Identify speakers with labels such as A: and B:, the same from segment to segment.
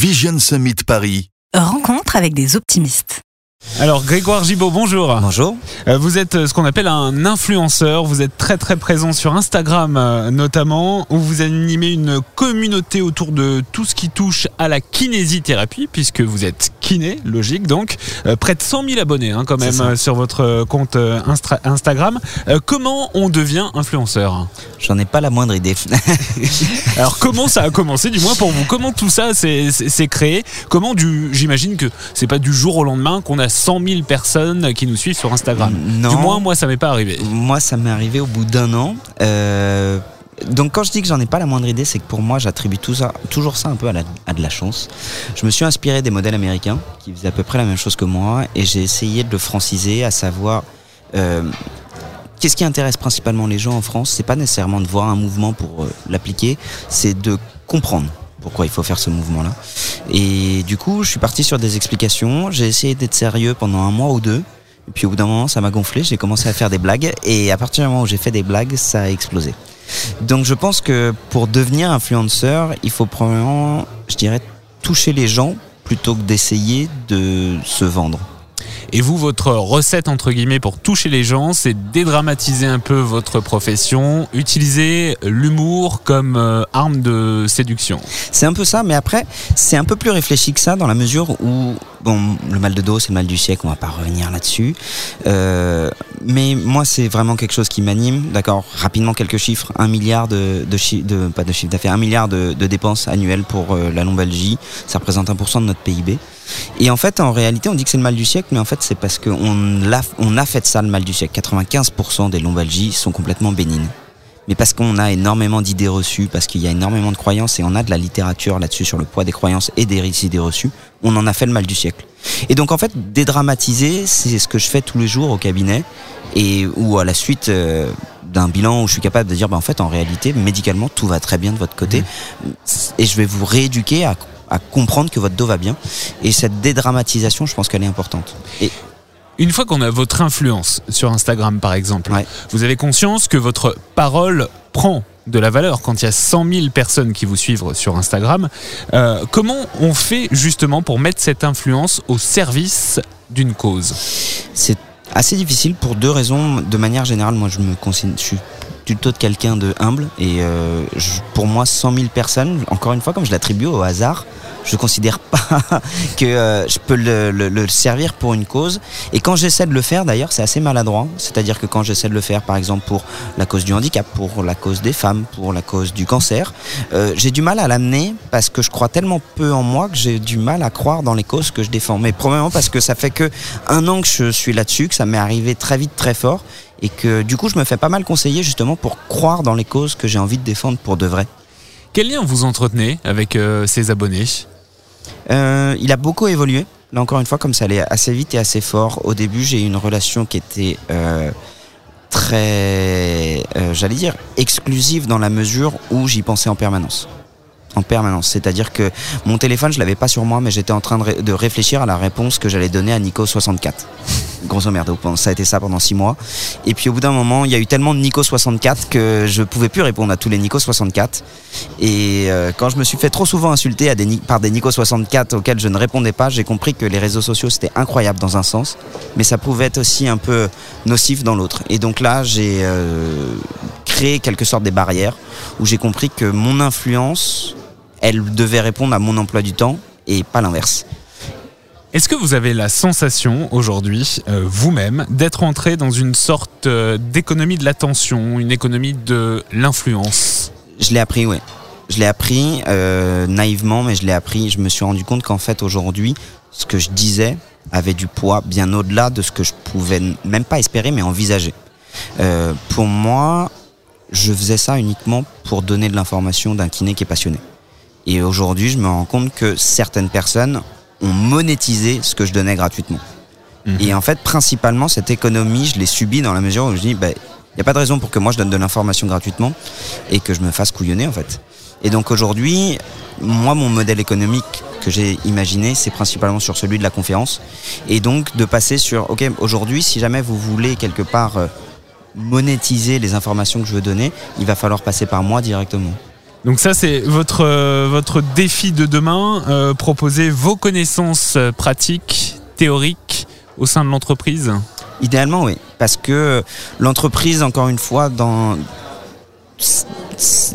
A: Vision Summit Paris.
B: Rencontre avec des optimistes.
C: Alors Grégoire Gibaud, bonjour.
D: Bonjour.
C: Euh, Vous êtes euh, ce qu'on appelle un influenceur, vous êtes très très présent sur Instagram euh, notamment, où vous animez une communauté autour de tout ce qui touche à la kinésithérapie, puisque vous êtes kiné, logique donc, près de 100 000 abonnés hein, quand même sur votre compte Instra- Instagram. Comment on devient influenceur?
D: J'en ai pas la moindre idée.
C: Alors comment ça a commencé du moins pour vous? Comment tout ça s'est créé? Comment du j'imagine que c'est pas du jour au lendemain qu'on a 100 000 personnes qui nous suivent sur Instagram.
D: Non.
C: Du moins moi ça m'est pas arrivé.
D: moi, ça m'est arrivé au bout d'un an. Euh, donc quand je dis que j'en ai pas la moindre idée, c'est que pour moi, j'attribue tout ça, toujours ça un peu à, la- à de la chance. Je me suis inspiré des modèles américains qui faisaient à peu près la même chose que moi et j'ai essayé de le franciser, à savoir euh, qu'est-ce qui intéresse principalement les gens en France. C'est pas nécessairement de voir un mouvement pour euh, l'appliquer, c'est de comprendre pourquoi il faut faire ce mouvement-là. Et du coup, je suis parti sur des explications. J'ai essayé d'être sérieux pendant un mois ou deux. Et puis au bout d'un moment, ça m'a gonflé. J'ai commencé à faire des blagues. Et à partir du moment où j'ai fait des blagues, ça a explosé. Donc je pense que pour devenir influenceur, il faut probablement, je dirais, toucher les gens plutôt que d'essayer de se vendre.
C: Et vous, votre recette entre guillemets pour toucher les gens, c'est dédramatiser un peu votre profession, utiliser l'humour comme euh, arme de séduction.
D: C'est un peu ça, mais après, c'est un peu plus réfléchi que ça dans la mesure où, bon, le mal de dos, c'est le mal du siècle, on va pas revenir là-dessus. Euh, mais moi, c'est vraiment quelque chose qui m'anime. D'accord, rapidement quelques chiffres. Un milliard de, de, chi- de pas de chiffre d'affaires, un milliard de, dépenses annuelles pour euh, la lombalgie. Ça représente 1% de notre PIB. Et en fait, en réalité, on dit que c'est le mal du siècle, mais en fait, c'est parce qu'on a fait ça le mal du siècle. 95% des lombalgies sont complètement bénignes mais parce qu'on a énormément d'idées reçues, parce qu'il y a énormément de croyances et on a de la littérature là-dessus sur le poids des croyances et des idées reçues, on en a fait le mal du siècle. Et donc en fait, dédramatiser, c'est ce que je fais tous les jours au cabinet et ou à la suite euh, d'un bilan où je suis capable de dire, bah, en fait, en réalité, médicalement, tout va très bien de votre côté et je vais vous rééduquer à, à comprendre que votre dos va bien. Et cette dédramatisation, je pense qu'elle est importante. Et
C: Une fois qu'on a votre influence sur Instagram par exemple,
D: Ouais.
C: vous avez conscience que votre parole prend de la valeur quand il y a 100 000 personnes qui vous suivent sur Instagram. Euh, comment on fait justement pour mettre cette influence au service d'une cause?
D: C'est assez difficile pour deux raisons. De manière générale, moi, je me considère, je suis plutôt de quelqu'un de humble et euh, pour moi, 100 000 personnes, encore une fois, comme je l'attribue au hasard, je considère pas que euh, je peux le servir pour une cause. Et quand j'essaie de le faire, d'ailleurs, c'est assez maladroit. C'est-à-dire que quand j'essaie de le faire, par exemple, pour la cause du handicap, pour la cause des femmes, pour la cause du cancer, euh, j'ai du mal à l'amener parce que je crois tellement peu en moi que j'ai du mal à croire dans les causes que je défends. Mais probablement parce que ça fait que un an que je suis là-dessus, que ça m'est arrivé très vite, très fort, et que du coup je me fais pas mal conseiller justement pour croire dans les causes que j'ai envie de défendre pour de vrai.
C: Quel lien vous entretenez avec euh, ces abonnés?
D: Euh, il a beaucoup évolué. Là encore une fois, comme ça allait assez vite et assez fort. Au début, j'ai eu une relation qui était euh, très, j'allais dire, exclusive dans la mesure où j'y pensais en permanence. En permanence. C'est-à-dire que mon téléphone, je l'avais pas sur moi, mais j'étais en train de, de réfléchir à la réponse que j'allais donner à Nico64. Grosso merdo, ça a été ça pendant six mois. Et puis au bout d'un moment, il y a eu tellement de Nico64 que je pouvais plus répondre à tous les Nico64. Et euh, quand je me suis fait trop souvent insulter par des Nico64 auxquels je ne répondais pas, j'ai compris que les réseaux sociaux c'était incroyable dans un sens, mais ça pouvait être aussi un peu nocif dans l'autre. Et donc là, j'ai euh, créé quelque sorte des barrières où j'ai compris que mon influence, elle devait répondre à mon emploi du temps et pas l'inverse.
C: Est-ce que vous avez la sensation aujourd'hui, euh, vous-même, d'être entré dans une sorte euh, d'économie de l'attention, une économie de l'influence?
D: Je l'ai appris, oui. Je l'ai appris euh, naïvement, mais je l'ai appris. Je me suis rendu compte qu'en fait, aujourd'hui, ce que je disais avait du poids bien au-delà de ce que je pouvais même pas espérer, mais envisager. Pour moi, je faisais ça uniquement pour donner de l'information d'un kiné qui est passionné. Et aujourd'hui, je me rends compte que certaines personnes ont monétisé ce que je donnais gratuitement.
C: Mhm.
D: Et en fait, principalement, cette économie, je l'ai subie dans la mesure où je dis, il n'y a pas de raison pour que moi je donne de l'information gratuitement et que je me fasse couillonner en fait. Et donc aujourd'hui, moi, mon modèle économique que j'ai imaginé, c'est principalement sur celui de la conférence. Et donc de passer sur, ok, aujourd'hui, si jamais vous voulez quelque part euh, monétiser les informations que je veux donner, il va falloir passer par moi directement.
C: Donc ça, c'est votre, euh, votre défi de demain, euh, proposer vos connaissances euh, pratiques, théoriques au sein de l'entreprise
D: Idéalement, oui. Parce que l'entreprise, encore une fois, dans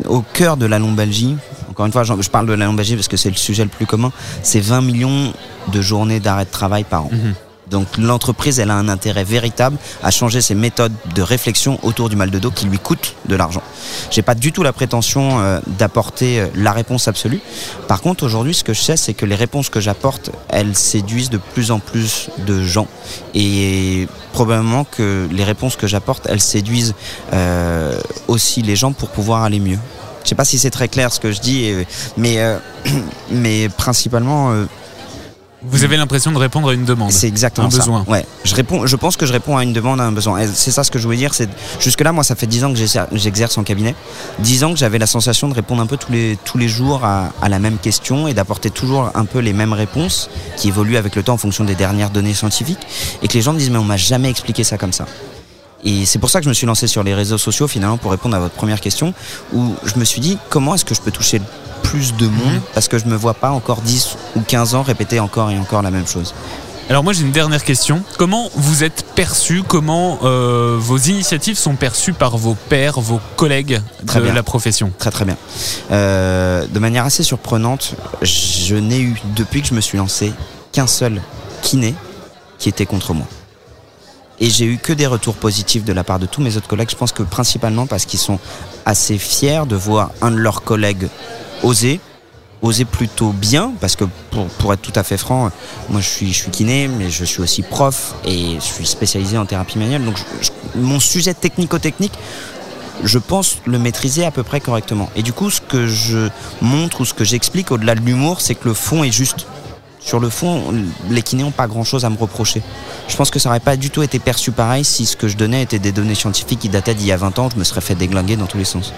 D: au cœur de la lombalgie, encore une fois, je parle de la lombalgie parce que c'est le sujet le plus commun, c'est 20 millions de journées d'arrêt de travail par an.
C: Mhm.
D: Donc l'entreprise, elle a un intérêt véritable à changer ses méthodes de réflexion autour du mal de dos qui lui coûte de l'argent. J'ai pas du tout la prétention euh, d'apporter euh, la réponse absolue. Par contre, aujourd'hui, ce que je sais, c'est que les réponses que j'apporte, elles séduisent de plus en plus de gens. Et probablement que les réponses que j'apporte, elles séduisent euh, aussi les gens pour pouvoir aller mieux. Je sais pas si c'est très clair ce que je dis, mais, mais principalement
C: vous avez l'impression de répondre à une demande.
D: C'est exactement
C: un
D: ça.
C: besoin.
D: Ouais. Je réponds. Je pense que je réponds à une demande, à un besoin. C'est ça ce que je voulais dire. C'est jusque là, moi, ça fait dix ans que j'exerce en cabinet. Dix ans que j'avais la sensation de répondre un peu tous les tous les jours à, à la même question et d'apporter toujours un peu les mêmes réponses qui évoluent avec le temps en fonction des dernières données scientifiques et que les gens me disent mais on m'a jamais expliqué ça comme ça. Et c'est pour ça que je me suis lancé sur les réseaux sociaux finalement pour répondre à votre première question où je me suis dit comment est-ce que je peux toucher plus de monde mhm. parce que je me vois pas encore 10 ou 15 ans répéter encore et encore la même chose.
C: Alors moi j'ai une dernière question. Comment vous êtes perçu? Comment euh, vos initiatives sont perçues par vos pairs, vos collègues de la profession?
D: Très très bien. Euh, de manière assez surprenante, je n'ai eu depuis que je me suis lancé qu'un seul kiné qui était contre moi. Et j'ai eu que des retours positifs de la part de tous mes autres collègues. Je pense que principalement parce qu'ils sont assez fiers de voir un de leurs collègues oser, oser plutôt bien, parce que pour, être tout à fait franc, moi je suis, je suis kiné, mais je suis aussi prof et je suis spécialisé en thérapie manuelle. Donc mon sujet technico-technique, je pense le maîtriser à peu près correctement. Et du coup, ce que je montre ou ce que j'explique au-delà de l'humour, c'est que le fond est juste. Sur le fond, les kinés n'ont pas grand-chose à me reprocher. Je pense que ça n'aurait pas du tout été perçu pareil si ce que je donnais était des données scientifiques qui dataient d'il y a 20 ans. Je me serais fait déglinguer dans tous les sens.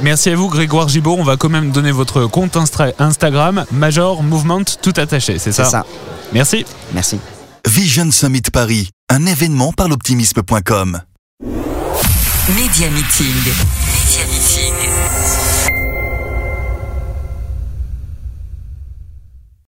C: Merci à vous Grégoire Gibault. On va quand même donner votre compte Instagram, Major Movement tout attaché, c'est ça
D: C'est ça.
C: Merci.
D: Merci.
A: Vision Summit Paris, un événement par l'optimisme.com.
B: Media Meeting. Media Meeting.